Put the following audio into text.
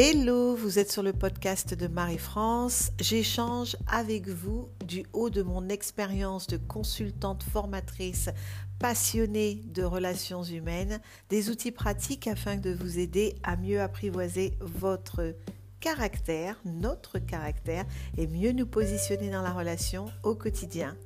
Hello, vous êtes sur le podcast de Marie-France. J'échange avec vous du haut de mon expérience de consultante formatrice passionnée de relations humaines, des outils pratiques afin de vous aider à mieux apprivoiser votre caractère, notre caractère, et mieux nous positionner dans la relation au quotidien.